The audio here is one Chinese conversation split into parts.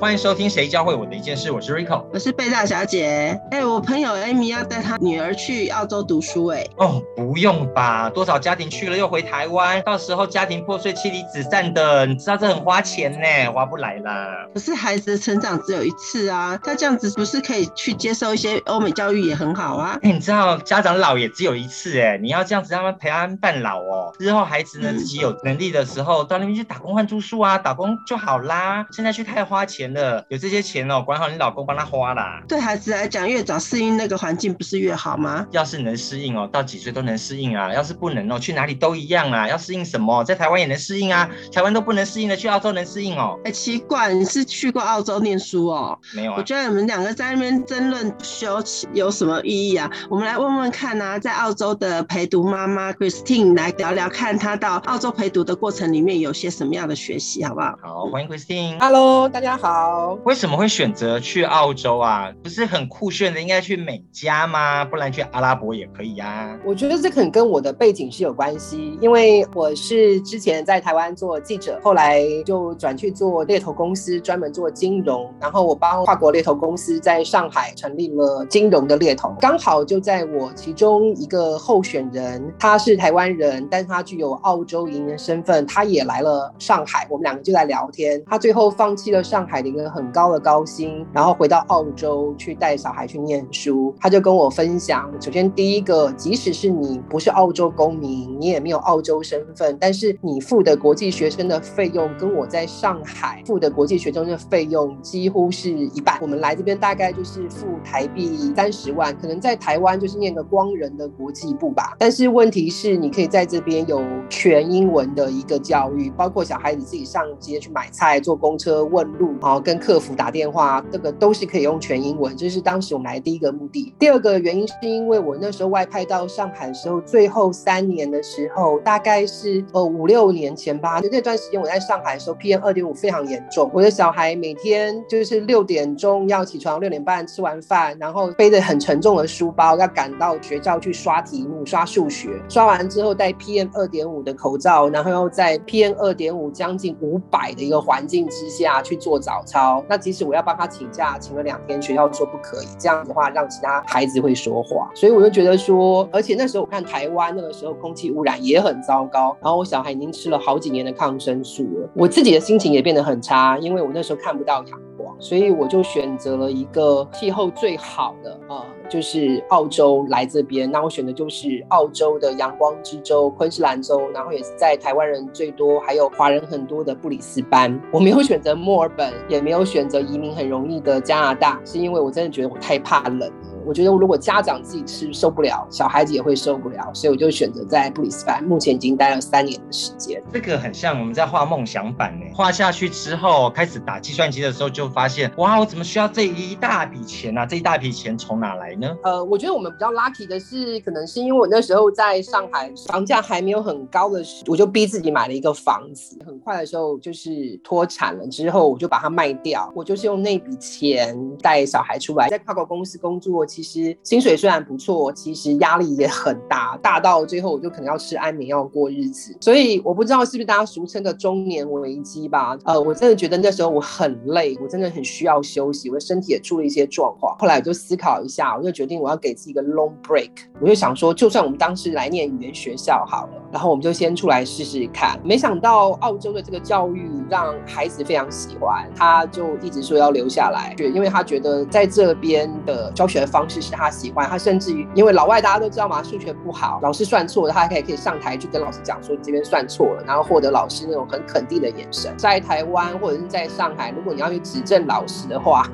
欢迎收听《谁教会我的一件事》，我是 Rico，我是贝大小姐。哎，我朋友 Amy 要带她女儿去澳洲读书，哎，哦，不用吧？多少家庭去了又回台湾，到时候家庭破碎、妻离子散的，你知道这很花钱呢，划不来啦。可是孩子的成长只有一次啊，他这样子不是可以去接受一些欧美教育也很好啊？哎，你知道家长老也只有一次，哎，你要这样子让他陪他们半老哦。之后孩子呢自己有能力的时候，到那边去打工换住宿啊，打工就好啦。现在去太花钱。有这些钱哦，管好你老公帮他花啦。对孩子来讲，越早适应那个环境不是越好吗？要是能适应哦，到几岁都能适应啊。要是不能哦，去哪里都一样啊。要适应什么，在台湾也能适应啊。台湾都不能适应的，去澳洲能适应哦。哎，奇怪，你是去过澳洲念书哦？没有啊。我觉得你们两个在那边争论休有什么意义啊？我们来问问看啊，在澳洲的陪读妈妈 Christine 来聊聊，看她到澳洲陪读的过程里面有些什么样的学习，好不好？好，欢迎 Christine。Hello，大家好。为什么会选择去澳洲啊？不是很酷炫的，应该去美加吗？不然去阿拉伯也可以呀。我觉得这可能跟我的背景是有关系，因为我是之前在台湾做记者，后来就转去做猎头公司，专门做金融。然后我帮跨国猎头公司在上海成立了金融的猎头。刚好就在我其中一个候选人，他是台湾人，但是他具有澳洲移民身份，他也来了上海。我们两个就在聊天，他最后放弃了上海一个很。高的高薪，然后回到澳洲去带小孩去念书，他就跟我分享，首先第一个，即使是你不是澳洲公民，你也没有澳洲身份，但是你付的国际学生的费用跟我在上海付的国际学生的费用几乎是一半。我们来这边大概就是付台币三十万，可能在台湾就是念个光仁的国际部吧。但是问题是，你可以在这边有全英文的一个教育，包括小孩子自己上街去买菜、坐公车问路啊，跟客。服打电话，这个都是可以用全英文，这是当时我们来第一个目的。第二个原因是因为我那时候外派到上海的时候，最后三年的时候，大概是呃五六年前吧。就那段时间我在上海的时候，PM 二点五非常严重。我的小孩每天就是六点钟要起床，六点半吃完饭，然后背着很沉重的书包要赶到学校去刷题目、刷数学。刷完之后戴 PM 二点五的口罩，然后又在 PM 二点五将近五百的一个环境之下去做早操。那即使我要帮他请假，请了两天，学校说不可以，这样子的话让其他孩子会说话，所以我就觉得说，而且那时候我看台湾那个时候空气污染也很糟糕，然后我小孩已经吃了好几年的抗生素了，我自己的心情也变得很差，因为我那时候看不到阳所以我就选择了一个气候最好的啊。就是澳洲来这边，那我选的就是澳洲的阳光之州昆士兰州，然后也是在台湾人最多，还有华人很多的布里斯班。我没有选择墨尔本，也没有选择移民很容易的加拿大，是因为我真的觉得我太怕冷。我觉得如果家长自己吃受不了，小孩子也会受不了，所以我就选择在布里斯班，目前已经待了三年的时间。这个很像我们在画梦想版呢，画下去之后开始打计算机的时候，就发现哇，我怎么需要这一大笔钱啊？这一大笔钱从哪来呢？呃，我觉得我们比较 lucky 的是，可能是因为我那时候在上海，房价还没有很高的时候，我就逼自己买了一个房子。很快的时候就是脱产了之后，我就把它卖掉，我就是用那笔钱带小孩出来，在跨国公司工作。其实薪水虽然不错，其实压力也很大，大到最后我就可能要吃安眠药过日子。所以我不知道是不是大家俗称的中年危机吧？呃，我真的觉得那时候我很累，我真的很需要休息，我的身体也出了一些状况。后来我就思考一下，我就决定我要给自己一个 long break。我就想说，就算我们当时来念语言学校好了，然后我们就先出来试试看。没想到澳洲的这个教育让孩子非常喜欢，他就一直说要留下来，因为他觉得在这边的教学方。是他喜欢，他甚至于因为老外大家都知道嘛，数学不好，老师算错了，他还可以可以上台去跟老师讲说你这边算错了，然后获得老师那种很肯定的眼神。在台湾或者是在上海，如果你要去指正老师的话，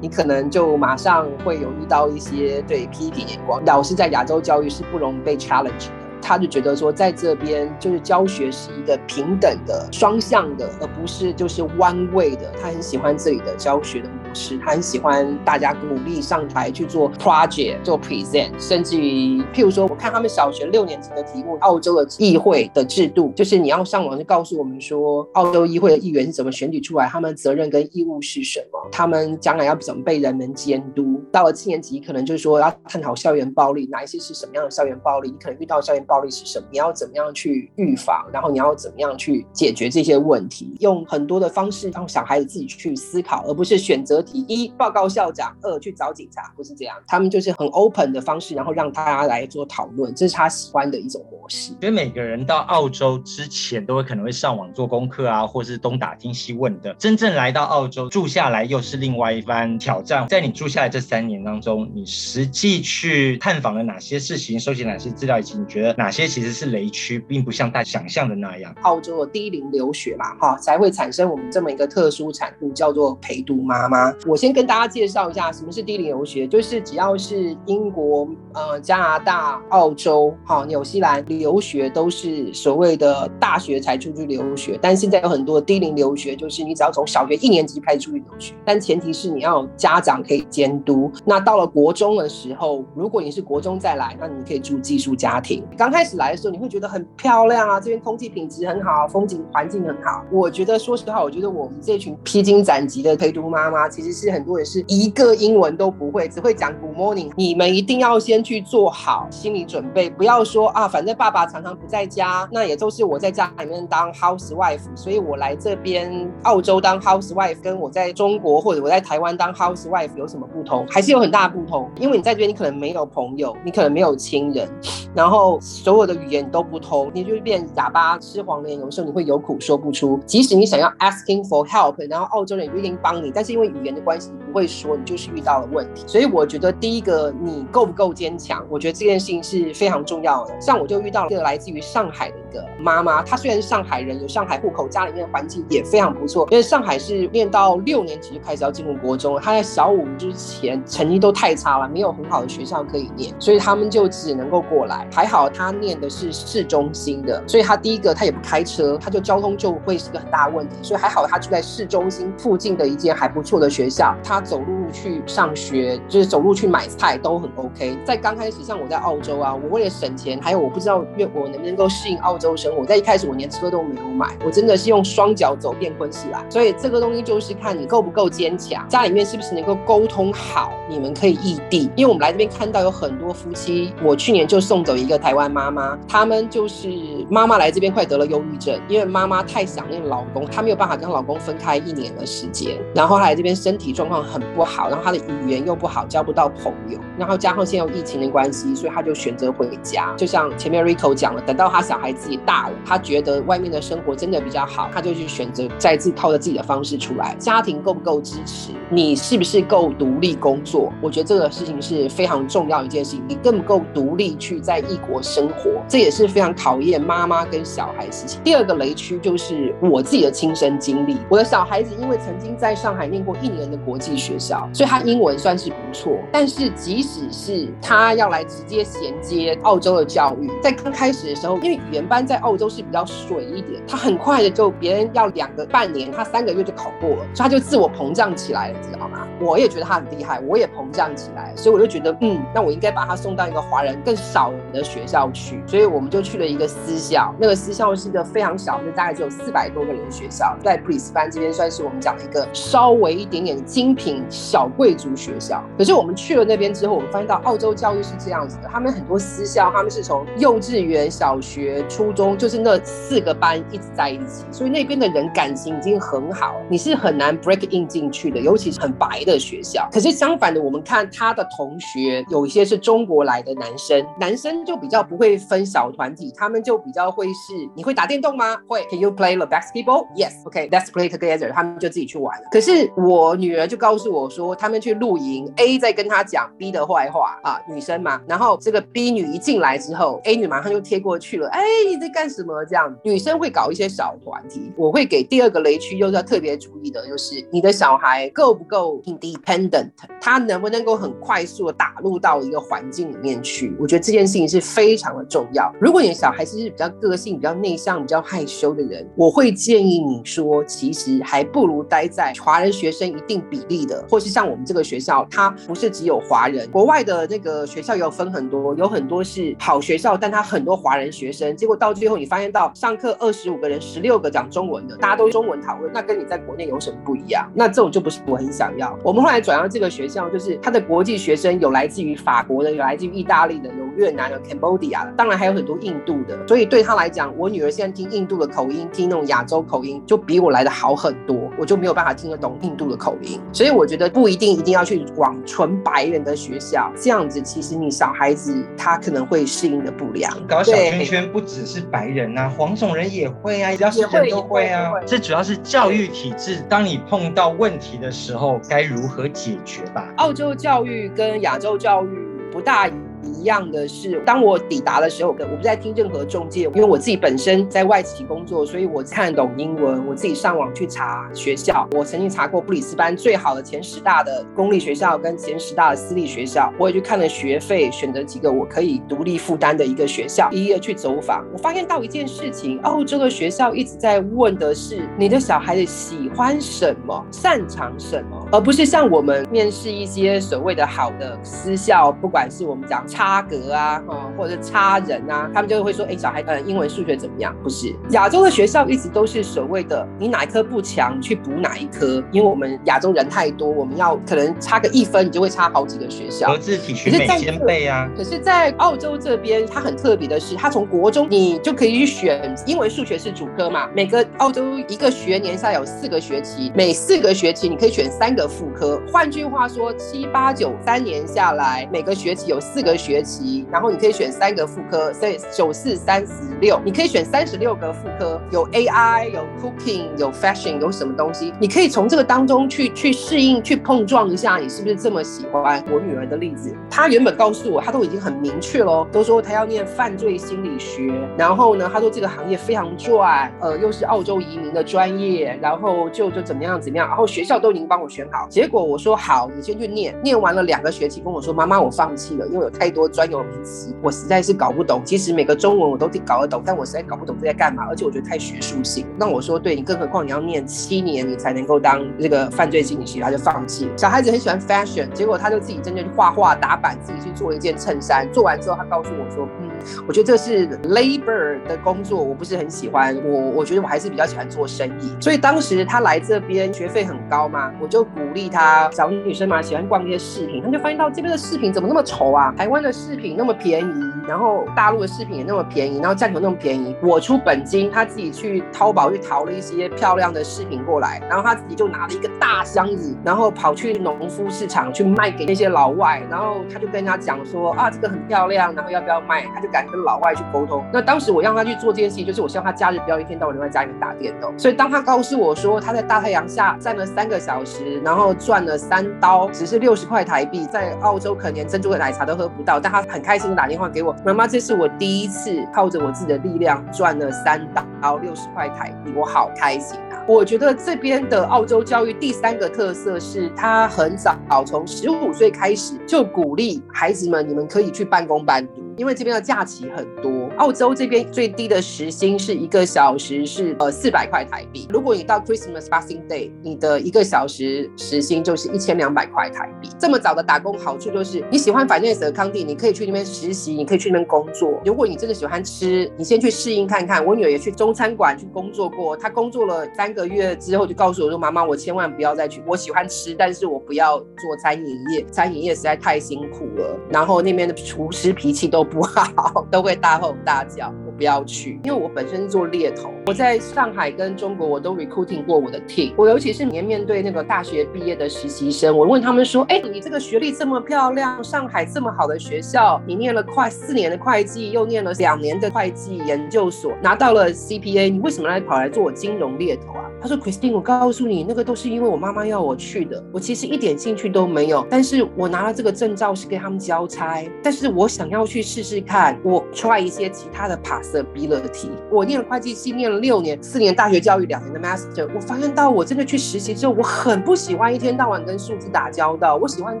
你可能就马上会有遇到一些对批评眼光。老师在亚洲教育是不容被 challenge 的。他就觉得说在这边就是教学是一个平等的、双向的，而不是就是弯位的。他很喜欢这里的教学的模式，他很喜欢大家鼓励上台去做 project、做 present，甚至于譬如说，我看他们小学六年级的题目，澳洲的议会的制度，就是你要上网去告诉我们说，澳洲议会的议员是怎么选举出来，他们责任跟义务是什么，他们将来要怎么被人们监督。到了七年级，可能就是说要探讨校园暴力，哪一些是什么样的校园暴力，你可能遇到校园暴力是什么，你要怎么样去预防，然后你要怎么样去解决这些问题，用很多的方式让小孩子自己去思考，而不是选择题一报告校长，二去找警察，不是这样，他们就是很 open 的方式，然后让大家来做讨论，这是他喜欢的一种模式。所以每个人到澳洲之前都会可能会上网做功课啊，或是东打听西问的，真正来到澳洲住下来又是另外一番挑战。在你住下来这三年当中，你实际去探访了哪些事情，收集哪些资料，以及你觉得哪些其实是雷区，并不像大家想象的那样。澳洲的低龄留学嘛，哈，才会产生我们这么一个特殊产物，叫做陪读妈妈。我先跟大家介绍一下什么是低龄留学，就是只要是英国、呃加拿大、澳洲、好纽西兰留学，都是所谓的大学才出去留学。但现在有很多低龄留学，就是你只要从小学一年级开始出去留学，但前提是你要家长可以监督。那到了国中的时候，如果你是国中再来，那你可以住寄宿家庭。刚开始来的时候，你会觉得很漂亮啊，这边空气品质很好，风景环境很好。我觉得说实话，我觉得我们这群披荆斩棘的陪读妈妈，其实是很多人是一个英文都不会，只会讲 Good morning。你们一定要先去做好心理准备，不要说啊，反正爸爸常常不在家，那也都是我在家里面当 housewife，所以我来这边澳洲当 housewife，跟我在中国或者我在台湾当 housewife 有什么不同？还是有很大不同，因为你在这边你可能没有朋友，你可能没有亲人，然后所有的语言都不通，你就变哑巴吃黄连，有时候你会有苦说不出。即使你想要 asking for help，然后澳洲人也不一定帮你，但是因为语言的关系，你不会说，你就是遇到了问题。所以我觉得第一个你够不够坚强，我觉得这件事情是非常重要的。像我就遇到了一个来自于上海的一个妈妈，她虽然是上海人，有上海户口，家里面的环境也非常不错，因为上海是念到六年级就开始要进入国中，她在小五之前成绩都太差了，没有很好的学校可以念，所以他们就只能够过来。还好她念的是市中心的，所以她第一个她也不开车，她就交通就会是个很大的问题，所以还好她住在市中心附近的一间还不错的学校，她走路去上学，就是走路去买菜都很 OK。在刚开始，像我在澳洲啊，我为了省钱，还有我不知道因为我能不能够适应澳洲生活，在一开始我连车都没有买，我真的是用双脚走遍昆士兰。所以这个东西就是看你够不够坚强，家里面是不是能够沟通好，你们可以异地。因为我们来这边看到有很多夫妻，我去年就送走一个台湾妈妈，他们就是妈妈来这边快得了忧郁症，因为妈妈太想念老公，她没有办法跟老公分开一年的时间，然后她来这边身体状况很不好，然后他的语言又不好，交不到朋友，然后加上现在有疫情的关系，所以他就选择回家。就像前面 Rico 讲了，等到他小孩自己大了，他觉得外面的生活真的比较好，他就去选择再次靠着自己的方式出来。家庭够不够支持？你是不是够独立工作？我觉得这个事情是非常重要一件事情。你够不够独立去在异国生活？这也是非常考验妈妈跟小孩事情。第二个雷区就是我自己的亲身经历。我的小孩子因为曾经在上海念过一年的国际学校，所以他英文算是不错。但是即使是他要来直接衔接澳洲的教育，在刚开始的时候，因为语言班在澳洲是比较水一点，他很快的就别人要两个半年，他三个月就考过了，所以他就自我膨胀起来了，知道吗？我也觉得他很厉害，我也膨胀起来，所以我就觉得，嗯，那我应该把他送到一个华人更少的学校去，所以我们就去了一个私校，那个私校是一个非常小，就大概只有四百多个人的学校，在普里斯班这边算是我们讲的一个稍微一点点精品小贵族学校。可是我们去了那边之后，我们发现到澳洲教育是这样子的，他们很多私校，他们是从幼稚园、小学、初中，就是那四个班一直在一起，所以那边的人感情已经很好，你是很难 break in 进去的，尤其是很白的的学校。可是相反的，我们看他的同学，有一些是中国来的男生，男生就比较不会分小团体，他们就比较会是，你会打电动吗？会。Can you play the basketball? Yes. Okay, let's play together. 他们就自己去玩了。可是我女儿就告诉我说，他们去露营，A 在跟他讲 B 的坏话啊，女生嘛，然后这个 B 女一进来之后，A 女马上就贴过去了，哎，你在干什么？这样，女生会搞一些小团体。我会给第二个雷区，又要特别注意的，就是你的小孩够不够 dependent，他能不能够很快速的打入到一个环境里面去？我觉得这件事情是非常的重要。如果你的小孩子是比较个性、比较内向、比较害羞的人，我会建议你说，其实还不如待在华人学生一定比例的，或是像我们这个学校，它不是只有华人，国外的那个学校也有分很多，有很多是好学校，但它很多华人学生，结果到最后你发现到上课二十五个人，十六个讲中文的，大家都中文讨论，那跟你在国内有什么不一样？那这种就不是我很想要。们后来转到这个学校，就是他的国际学生有来自于法国的，有来自于意大利的，有越南的、Cambodia 的，当然还有很多印度的。所以对他来讲，我女儿现在听印度的口音，听那种亚洲口音，就比我来的好很多。我就没有办法听得懂印度的口音，所以我觉得不一定一定要去往纯白人的学校，这样子其实你小孩子他可能会适应的不良。搞小圈圈不只是白人呐，黄种人也会啊，只要是人都会啊。这主要是教育体制，当你碰到问题的时候，该如如何解决吧？澳洲教育跟亚洲教育不大。一样的是，当我抵达的时候，我不在听任何中介，因为我自己本身在外企工作，所以我看懂英文。我自己上网去查学校，我曾经查过布里斯班最好的前十大的公立学校跟前十大的私立学校，我也去看了学费，选择几个我可以独立负担的一个学校，一一的去走访。我发现到一件事情，澳洲的学校一直在问的是你的小孩子喜欢什么，擅长什么，而不是像我们面试一些所谓的好的私校，不管是我们讲。差格啊，哦，或者差人啊，他们就会说，哎，小孩呃，英文数学怎么样？不是亚洲的学校一直都是所谓的，你哪一科不强，去补哪一科，因为我们亚洲人太多，我们要可能差个一分，你就会差好几个学校。和字体学美兼备啊。可是，在澳洲这边，它很特别的是，它从国中你就可以去选英文、数学是主科嘛。每个澳洲一个学年下有四个学期，每四个学期你可以选三个副科。换句话说，七八九三年下来，每个学期有四个。学期，然后你可以选三个副科，所以九四三十六，你可以选三十六个副科，有 AI，有 Cooking，有 Fashion，有什么东西，你可以从这个当中去去适应，去碰撞一下，你是不是这么喜欢？我女儿的例子，她原本告诉我，她都已经很明确喽，都说她要念犯罪心理学，然后呢，她说这个行业非常赚，呃，又是澳洲移民的专业，然后就就怎么样怎么样，然后学校都已经帮我选好，结果我说好，你先去念，念完了两个学期，跟我说妈妈，我放弃了，因为有太。多专有名词，我实在是搞不懂。其实每个中文我都搞得懂，但我实在搞不懂这在干嘛。而且我觉得太学术性。那我说，对你，更何况你要念七年，你才能够当这个犯罪心理学，他就放弃。小孩子很喜欢 fashion，结果他就自己真正去画画、打板，自己去做一件衬衫。做完之后，他告诉我说：“嗯，我觉得这是 labor 的工作，我不是很喜欢。我我觉得我还是比较喜欢做生意。所以当时他来这边学费很高嘛，我就鼓励他。小女生嘛，喜欢逛一些饰品，他就发现到这边的饰品怎么那么丑啊？台湾湾。的饰品那么便宜，然后大陆的饰品也那么便宜，然后价格那么便宜，我出本金，他自己去淘宝去淘了一些漂亮的饰品过来，然后他自己就拿了一个大箱子，然后跑去农夫市场去卖给那些老外，然后他就跟人家讲说啊，这个很漂亮，然后要不要卖？他就敢跟老外去沟通。那当时我让他去做这件事情，就是我希望他假日不要一天到晚留在家里面打电动。所以当他告诉我说他在大太阳下站了三个小时，然后赚了三刀，只是六十块台币，在澳洲可能连珍珠的奶茶都喝不到。但他很开心的打电话给我，妈妈，这是我第一次靠着我自己的力量赚了三刀六十块台币，我好开心啊！我觉得这边的澳洲教育第三个特色是，他很早从十五岁开始就鼓励孩子们，你们可以去办公班读，因为这边的假期很多。澳洲这边最低的时薪是一个小时是呃四百块台币。如果你到 Christmas Boxing Day，你的一个小时时薪就是一千两百块台币。这么早的打工好处就是你喜欢 finance 康帝，你可以去那边实习，你可以去那边工作。如果你真的喜欢吃，你先去适应看看。我女儿也去中餐馆去工作过，她工作了三个月之后就告诉我说：“妈妈，我千万不要再去。我喜欢吃，但是我不要做餐饮业，餐饮业实在太辛苦了。然后那边的厨师脾气都不好，都会大吼大。”叫，我不要去，因为我本身是做猎头。我在上海跟中国，我都 recruiting 过我的 team。我尤其是年面对那个大学毕业的实习生，我问他们说：“哎，你这个学历这么漂亮，上海这么好的学校，你念了快四年的会计，又念了两年的会计研究所，拿到了 CPA，你为什么来跑来做我金融猎头啊？”他说：“Christine，我告诉你，那个都是因为我妈妈要我去的。我其实一点兴趣都没有，但是我拿了这个证照是给他们交差，但是我想要去试。”试试看，我 try 一些其他的 possibility。我念了会计系，念了六年，四年大学教育，两年的 master。我发现到我真的去实习之后，我很不喜欢一天到晚跟数字打交道，我喜欢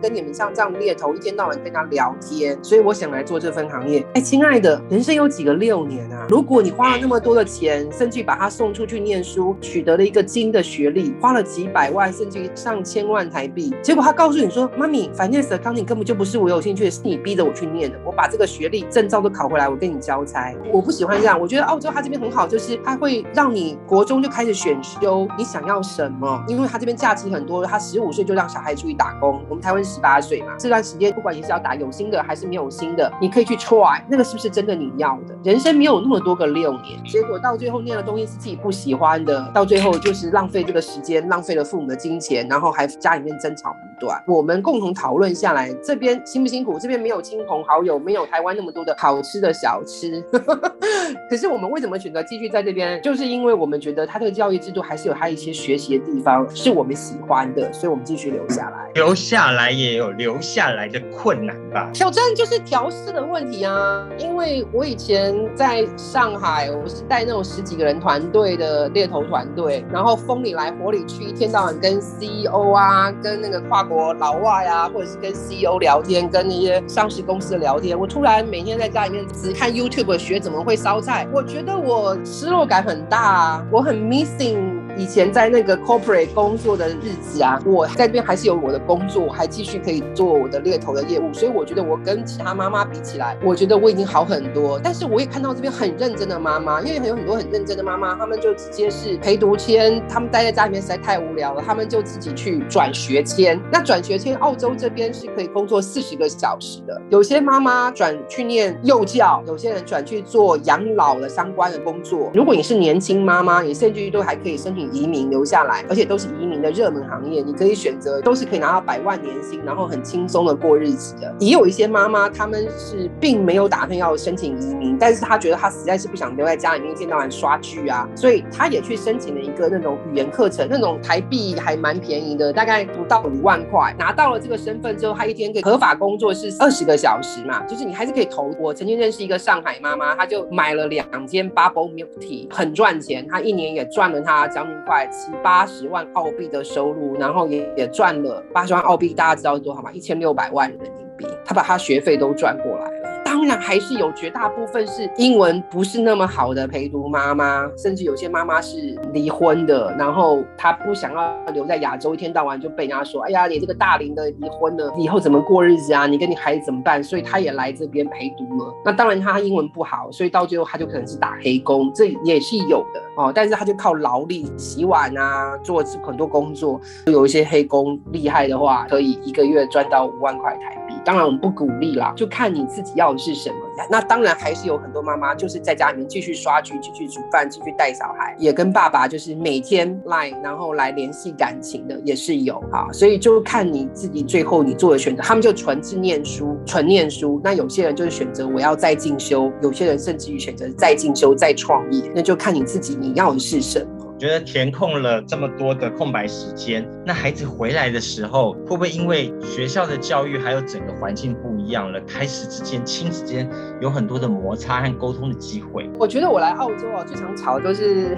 跟你们像这样猎头，一天到晚跟他聊天。所以我想来做这份行业。哎，亲爱的，人生有几个六年啊？如果你花了那么多的钱，甚至把他送出去念书，取得了一个金的学历，花了几百万，甚至上千万台币，结果他告诉你说：“妈咪，finance accounting 根本就不是我有兴趣的，是你逼着我去念的。我把这个学学历证照都考回来，我跟你交差。我不喜欢这样。我觉得澳洲他这边很好，就是他会让你国中就开始选修你想要什么，因为他这边假期很多，他十五岁就让小孩出去打工。我们台湾十八岁嘛，这段时间不管你是要打有薪的还是没有薪的，你可以去 try 那个是不是真的你要的。人生没有那么多个六年，结果到最后念的东西是自己不喜欢的，到最后就是浪费这个时间，浪费了父母的金钱，然后还家里面争吵不断。我们共同讨论下来，这边辛不辛苦？这边没有亲朋好友，没有台湾那么多的好吃的小吃。可是我们为什么选择继续在这边？就是因为我们觉得他这个教育制度还是有他一些学习的地方是我们喜欢的，所以我们继续留下来。留下来也有留下来的困难吧？挑战就是调试的问题啊。因为我以前在上海，我是带那种十几个人团队的猎头团队，然后风里来火里去，一天到晚跟 CEO 啊，跟那个跨国老外啊，或者是跟 CEO 聊天，跟那些上市公司的聊天。我突然每天在家里面只看 YouTube 学怎么会烧菜，我觉得我失落感很大，我很 missing。以前在那个 corporate 工作的日子啊，我在这边还是有我的工作，还继续可以做我的猎头的业务，所以我觉得我跟其他妈妈比起来，我觉得我已经好很多。但是我也看到这边很认真的妈妈，因为还有很多很认真的妈妈，他们就直接是陪读签，他们待在家里面实在太无聊了，他们就自己去转学签。那转学签，澳洲这边是可以工作四十个小时的。有些妈妈转去念幼教，有些人转去做养老的相关的工作。如果你是年轻妈妈，你甚至于都还可以申请。移民留下来，而且都是移民的热门行业，你可以选择，都是可以拿到百万年薪，然后很轻松的过日子的。也有一些妈妈，他们是并没有打算要申请移民，但是她觉得她实在是不想留在家里面一天到晚刷剧啊，所以她也去申请了一个那种语言课程，那种台币还蛮便宜的，大概不到五万块。拿到了这个身份之后，她一天可以合法工作是二十个小时嘛，就是你还是可以投。我曾经认识一个上海妈妈，她就买了两间 bubble milk tea，很赚钱，她一年也赚了她将近。块七八十万澳币的收入，然后也也赚了八十万澳币，大家知道是多少吗？一千六百万人民币，他把他学费都赚过来。当然还是有绝大部分是英文不是那么好的陪读妈妈，甚至有些妈妈是离婚的，然后她不想要留在亚洲，一天到晚就被人家说：“哎呀，你这个大龄的离婚了，以后怎么过日子啊？你跟你孩子怎么办？”所以她也来这边陪读了。那当然她英文不好，所以到最后她就可能是打黑工，这也是有的哦。但是她就靠劳力洗碗啊，做很多工作，有一些黑工厉害的话，可以一个月赚到五万块台币。当然我们不鼓励啦，就看你自己要。是什么？那当然还是有很多妈妈就是在家里面继续刷剧、继续煮饭、继续带小孩，也跟爸爸就是每天来，然后来联系感情的也是有啊。所以就看你自己最后你做的选择。他们就纯是念书，纯念书。那有些人就是选择我要再进修，有些人甚至于选择再进修、再创业。那就看你自己你要的是什么。觉得填空了这么多的空白时间，那孩子回来的时候，会不会因为学校的教育还有整个环境不一样了，开始之间亲子间有很多的摩擦和沟通的机会？我觉得我来澳洲啊，最常吵的就是，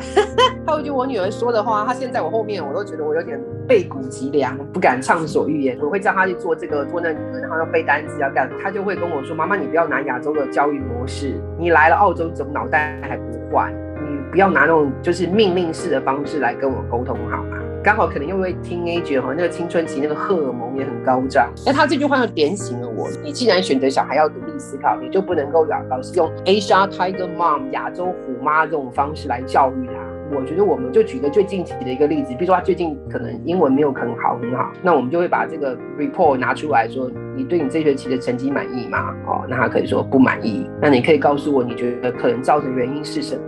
还有一句我女儿说的话，她现在我后面我都觉得我有点背骨脊梁，不敢畅所欲言。我会叫她去做这个做那个，然后要背单词要干，她就会跟我说：“妈妈，你不要拿亚洲的教育模式，你来了澳洲怎么脑袋还不换？”不要拿那种就是命令式的方式来跟我沟通，好吗？刚好可能因为 teenage 哈，那个青春期那个荷尔蒙也很高涨。那他这句话又点醒了我：你既然选择小孩要独立思考，你就不能够老老是用 Asia Tiger Mom 亚洲虎妈这种方式来教育他。我觉得我们就举个最近期的一个例子，比如说他最近可能英文没有很好很好，那我们就会把这个 report 拿出来说：你对你这学期的成绩满意吗？哦，那他可以说不满意。那你可以告诉我你觉得可能造成原因是什么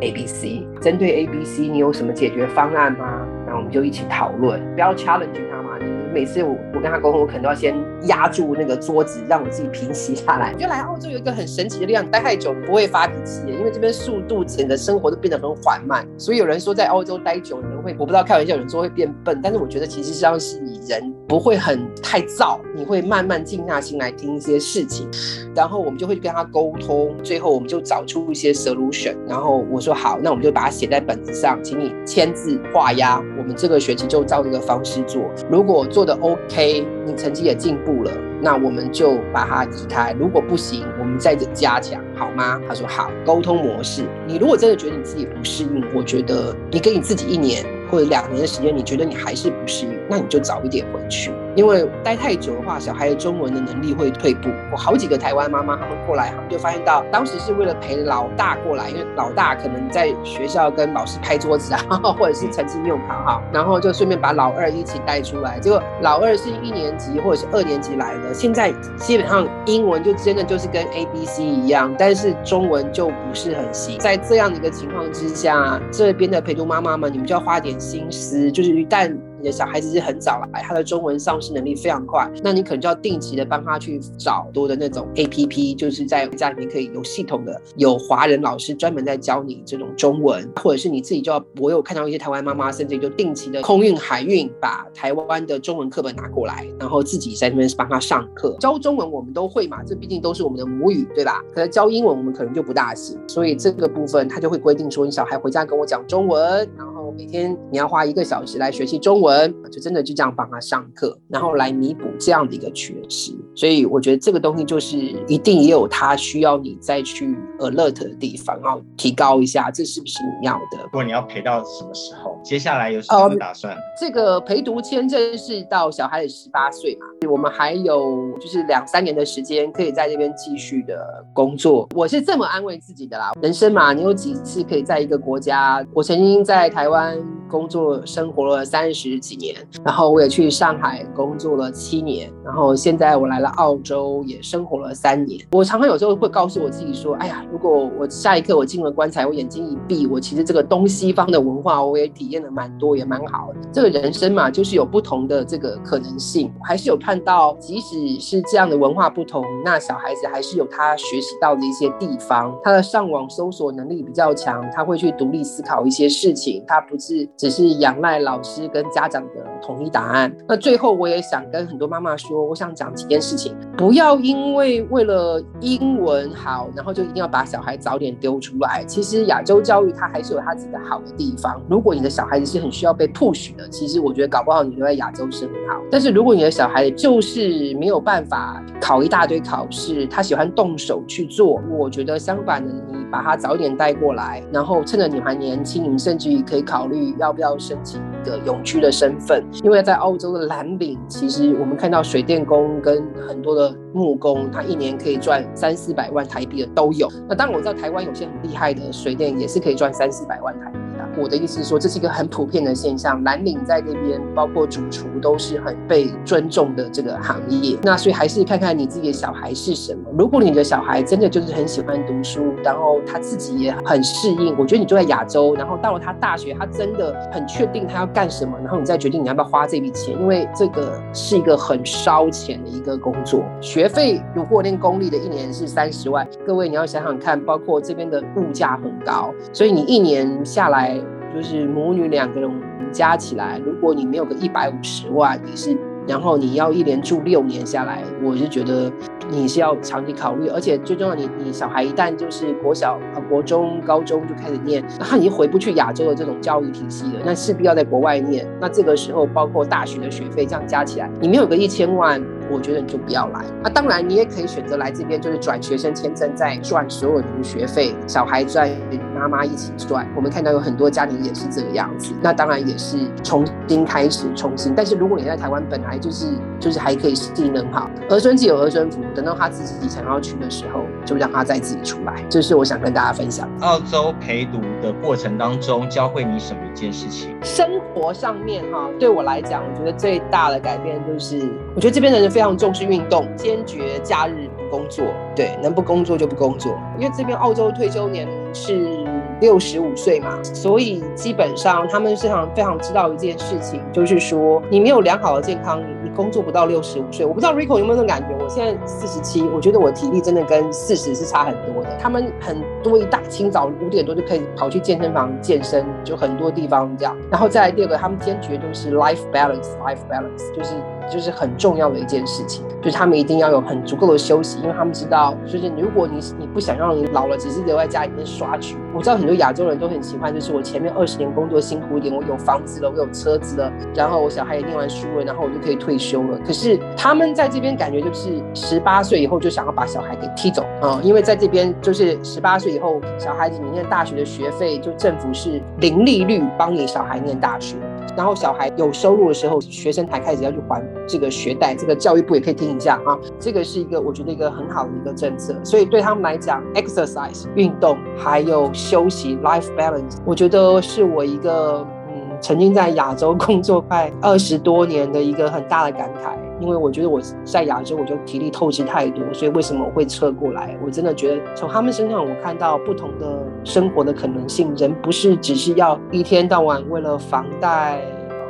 ？A、B、C，针对 A、B、C，你有什么解决方案吗？那我们就一起讨论，不要 challenge 他嘛。你每次我我跟他沟通，我可能都要先压住那个桌子，让我自己平息下来。就来澳洲有一个很神奇的力量，待太久不会发脾气，因为这边速度整个生活都变得很缓慢。所以有人说在澳洲待久，人会我不知道开玩笑，有人说会变笨，但是我觉得其实上是你人不会很太躁，你会慢慢静下心来听一些事情，然后我们就会跟他沟通，最后我们就找出一些 solution。然后我说好，那我们就把它写在本子上，请你签字画押。我们这个学期就照这个方式做，如果做的 OK，你成绩也进步了。那我们就把它移开，如果不行，我们再加强，好吗？他说好。沟通模式，你如果真的觉得你自己不适应，我觉得你给你自己一年或者两年的时间，你觉得你还是不适应，那你就早一点回去。因为待太久的话，小孩的中文的能力会退步。我好几个台湾妈妈，他们过来，他们就发现到，当时是为了陪老大过来，因为老大可能在学校跟老师拍桌子啊，或者是成绩没有考好，然后就顺便把老二一起带出来。结果老二是一年级或者是二年级来的，现在基本上英文就真的就是跟 A B C 一样，但是中文就不是很行。在这样的一个情况之下，这边的陪读妈妈们，你们就要花点心思，就是一旦。小孩子是很早来，他的中文丧失能力非常快，那你可能就要定期的帮他去找多的那种 A P P，就是在家里面可以有系统的有华人老师专门在教你这种中文，或者是你自己就要。我有看到一些台湾妈妈，甚至就定期的空运海运把台湾的中文课本拿过来，然后自己在那边帮他上课教中文，我们都会嘛，这毕竟都是我们的母语，对吧？可能教英文我们可能就不大行，所以这个部分他就会规定说，你小孩回家跟我讲中文，每天你要花一个小时来学习中文，就真的就这样帮他上课，然后来弥补这样的一个缺失。所以我觉得这个东西就是一定也有他需要你再去 alert 的地方，然后提高一下，这是不是你要的？如果你要陪到什么时候？接下来有什么打算？这个陪读签证是到小孩子十八岁嘛？我们还有就是两三年的时间可以在这边继续的工作。我是这么安慰自己的啦，人生嘛，你有几次可以在一个国家？我曾经在台湾。工作生活了三十几年，然后我也去上海工作了七年，然后现在我来了澳洲，也生活了三年。我常常有时候会告诉我自己说：“哎呀，如果我下一刻我进了棺材，我眼睛一闭，我其实这个东西方的文化我也体验的蛮多，也蛮好的。这个人生嘛，就是有不同的这个可能性。还是有看到，即使是这样的文化不同，那小孩子还是有他学习到的一些地方。他的上网搜索能力比较强，他会去独立思考一些事情，他不是。只是仰赖老师跟家长的统一答案。那最后，我也想跟很多妈妈说，我想讲几件事情，不要因为为了英文好，然后就一定要把小孩早点丢出来。其实亚洲教育它还是有它自己的好的地方。如果你的小孩子是很需要被 push 的，其实我觉得搞不好你留在亚洲是很好。但是如果你的小孩就是没有办法考一大堆考试，他喜欢动手去做，我觉得相反的，你把他早点带过来，然后趁着你还年轻，你甚至于可以考考虑要。不要申请一个永居的身份？因为在澳洲的蓝领，其实我们看到水电工跟很多的木工，他一年可以赚三四百万台币的都有。那当然我知道台湾有些很厉害的水电也是可以赚三四百万台。我的意思是说，这是一个很普遍的现象。蓝领在这边，包括主厨都是很被尊重的这个行业。那所以还是看看你自己的小孩是什么。如果你的小孩真的就是很喜欢读书，然后他自己也很适应，我觉得你就在亚洲，然后到了他大学，他真的。很确定他要干什么，然后你再决定你要不要花这笔钱，因为这个是一个很烧钱的一个工作。学费如果念公立的，一年是三十万，各位你要想想看，包括这边的物价很高，所以你一年下来就是母女两个人加起来，如果你没有个一百五十万，你是。然后你要一连住六年下来，我是觉得你是要长期考虑，而且最重要，你你小孩一旦就是国小、呃国中、高中就开始念，那他已经回不去亚洲的这种教育体系了，那势必要在国外念。那这个时候，包括大学的学费这样加起来，你没有个一千万。我觉得你就不要来。那当然，你也可以选择来这边，就是转学生签证，再赚所有的学费，小孩赚，妈妈一起赚。我们看到有很多家庭也是这个样子。那当然也是重新开始，重新。但是如果你在台湾本来就是就是还可以适应很好，儿孙自有儿孙福，等到他自己想要去的时候，就让他再自己出来。这是我想跟大家分享。澳洲陪读的过程当中，教会你什么一件事情？生活上面哈，对我来讲，我觉得最大的改变就是，我觉得这边的人。非常重视运动，坚决假日不工作，对，能不工作就不工作。因为这边澳洲退休年龄是六十五岁嘛，所以基本上他们非常非常知道一件事情，就是说你没有良好的健康，你工作不到六十五岁。我不知道 Rico 有没有那种感觉？我现在四十七，我觉得我体力真的跟四十是差很多的。他们很多一大清早五点多就可以跑去健身房健身，就很多地方这样。然后再来第二个，他们坚决都是 life balance，life balance 就是。就是很重要的一件事情，就是他们一定要有很足够的休息，因为他们知道，就是如果你你不想让你老了只是留在家里面刷剧，我知道很多亚洲人都很喜欢，就是我前面二十年工作辛苦一点，我有房子了，我有车子了，然后我小孩也念完书了，然后我就可以退休了。可是他们在这边感觉就是十八岁以后就想要把小孩给踢走啊，因为在这边就是十八岁以后，小孩子你念大学的学费就政府是零利率帮你小孩念大学。然后小孩有收入的时候，学生才开始要去还这个学贷。这个教育部也可以听一下啊，这个是一个我觉得一个很好的一个政策。所以对他们来讲，exercise 运动还有休息 life balance，我觉得是我一个嗯曾经在亚洲工作快二十多年的一个很大的感慨。因为我觉得我在亚洲我就体力透支太多，所以为什么我会撤过来？我真的觉得从他们身上我看到不同的生活的可能性。人不是只是要一天到晚为了房贷。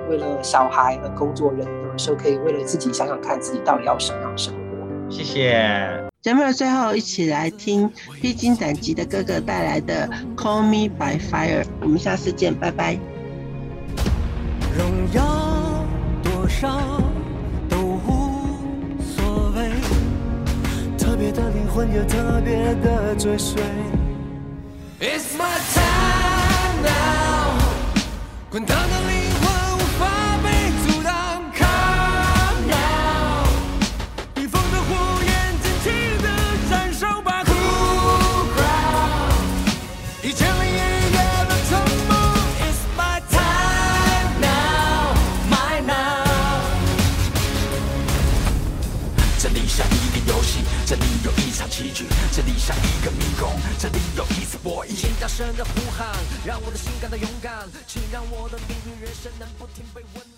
为了小孩而工作，人的时候可以为了自己想想看自己到底要什么样的生活。谢谢。节目的最后，一起来听披荆斩棘的哥哥带来的《Call Me by Fire》。我们下次见，拜拜。荣耀多少都无所谓，特别的灵魂有特别的追随。It's my time now，滚烫的灵声的呼喊，让我的心感到勇敢，请让我的命运人生能不停被温暖。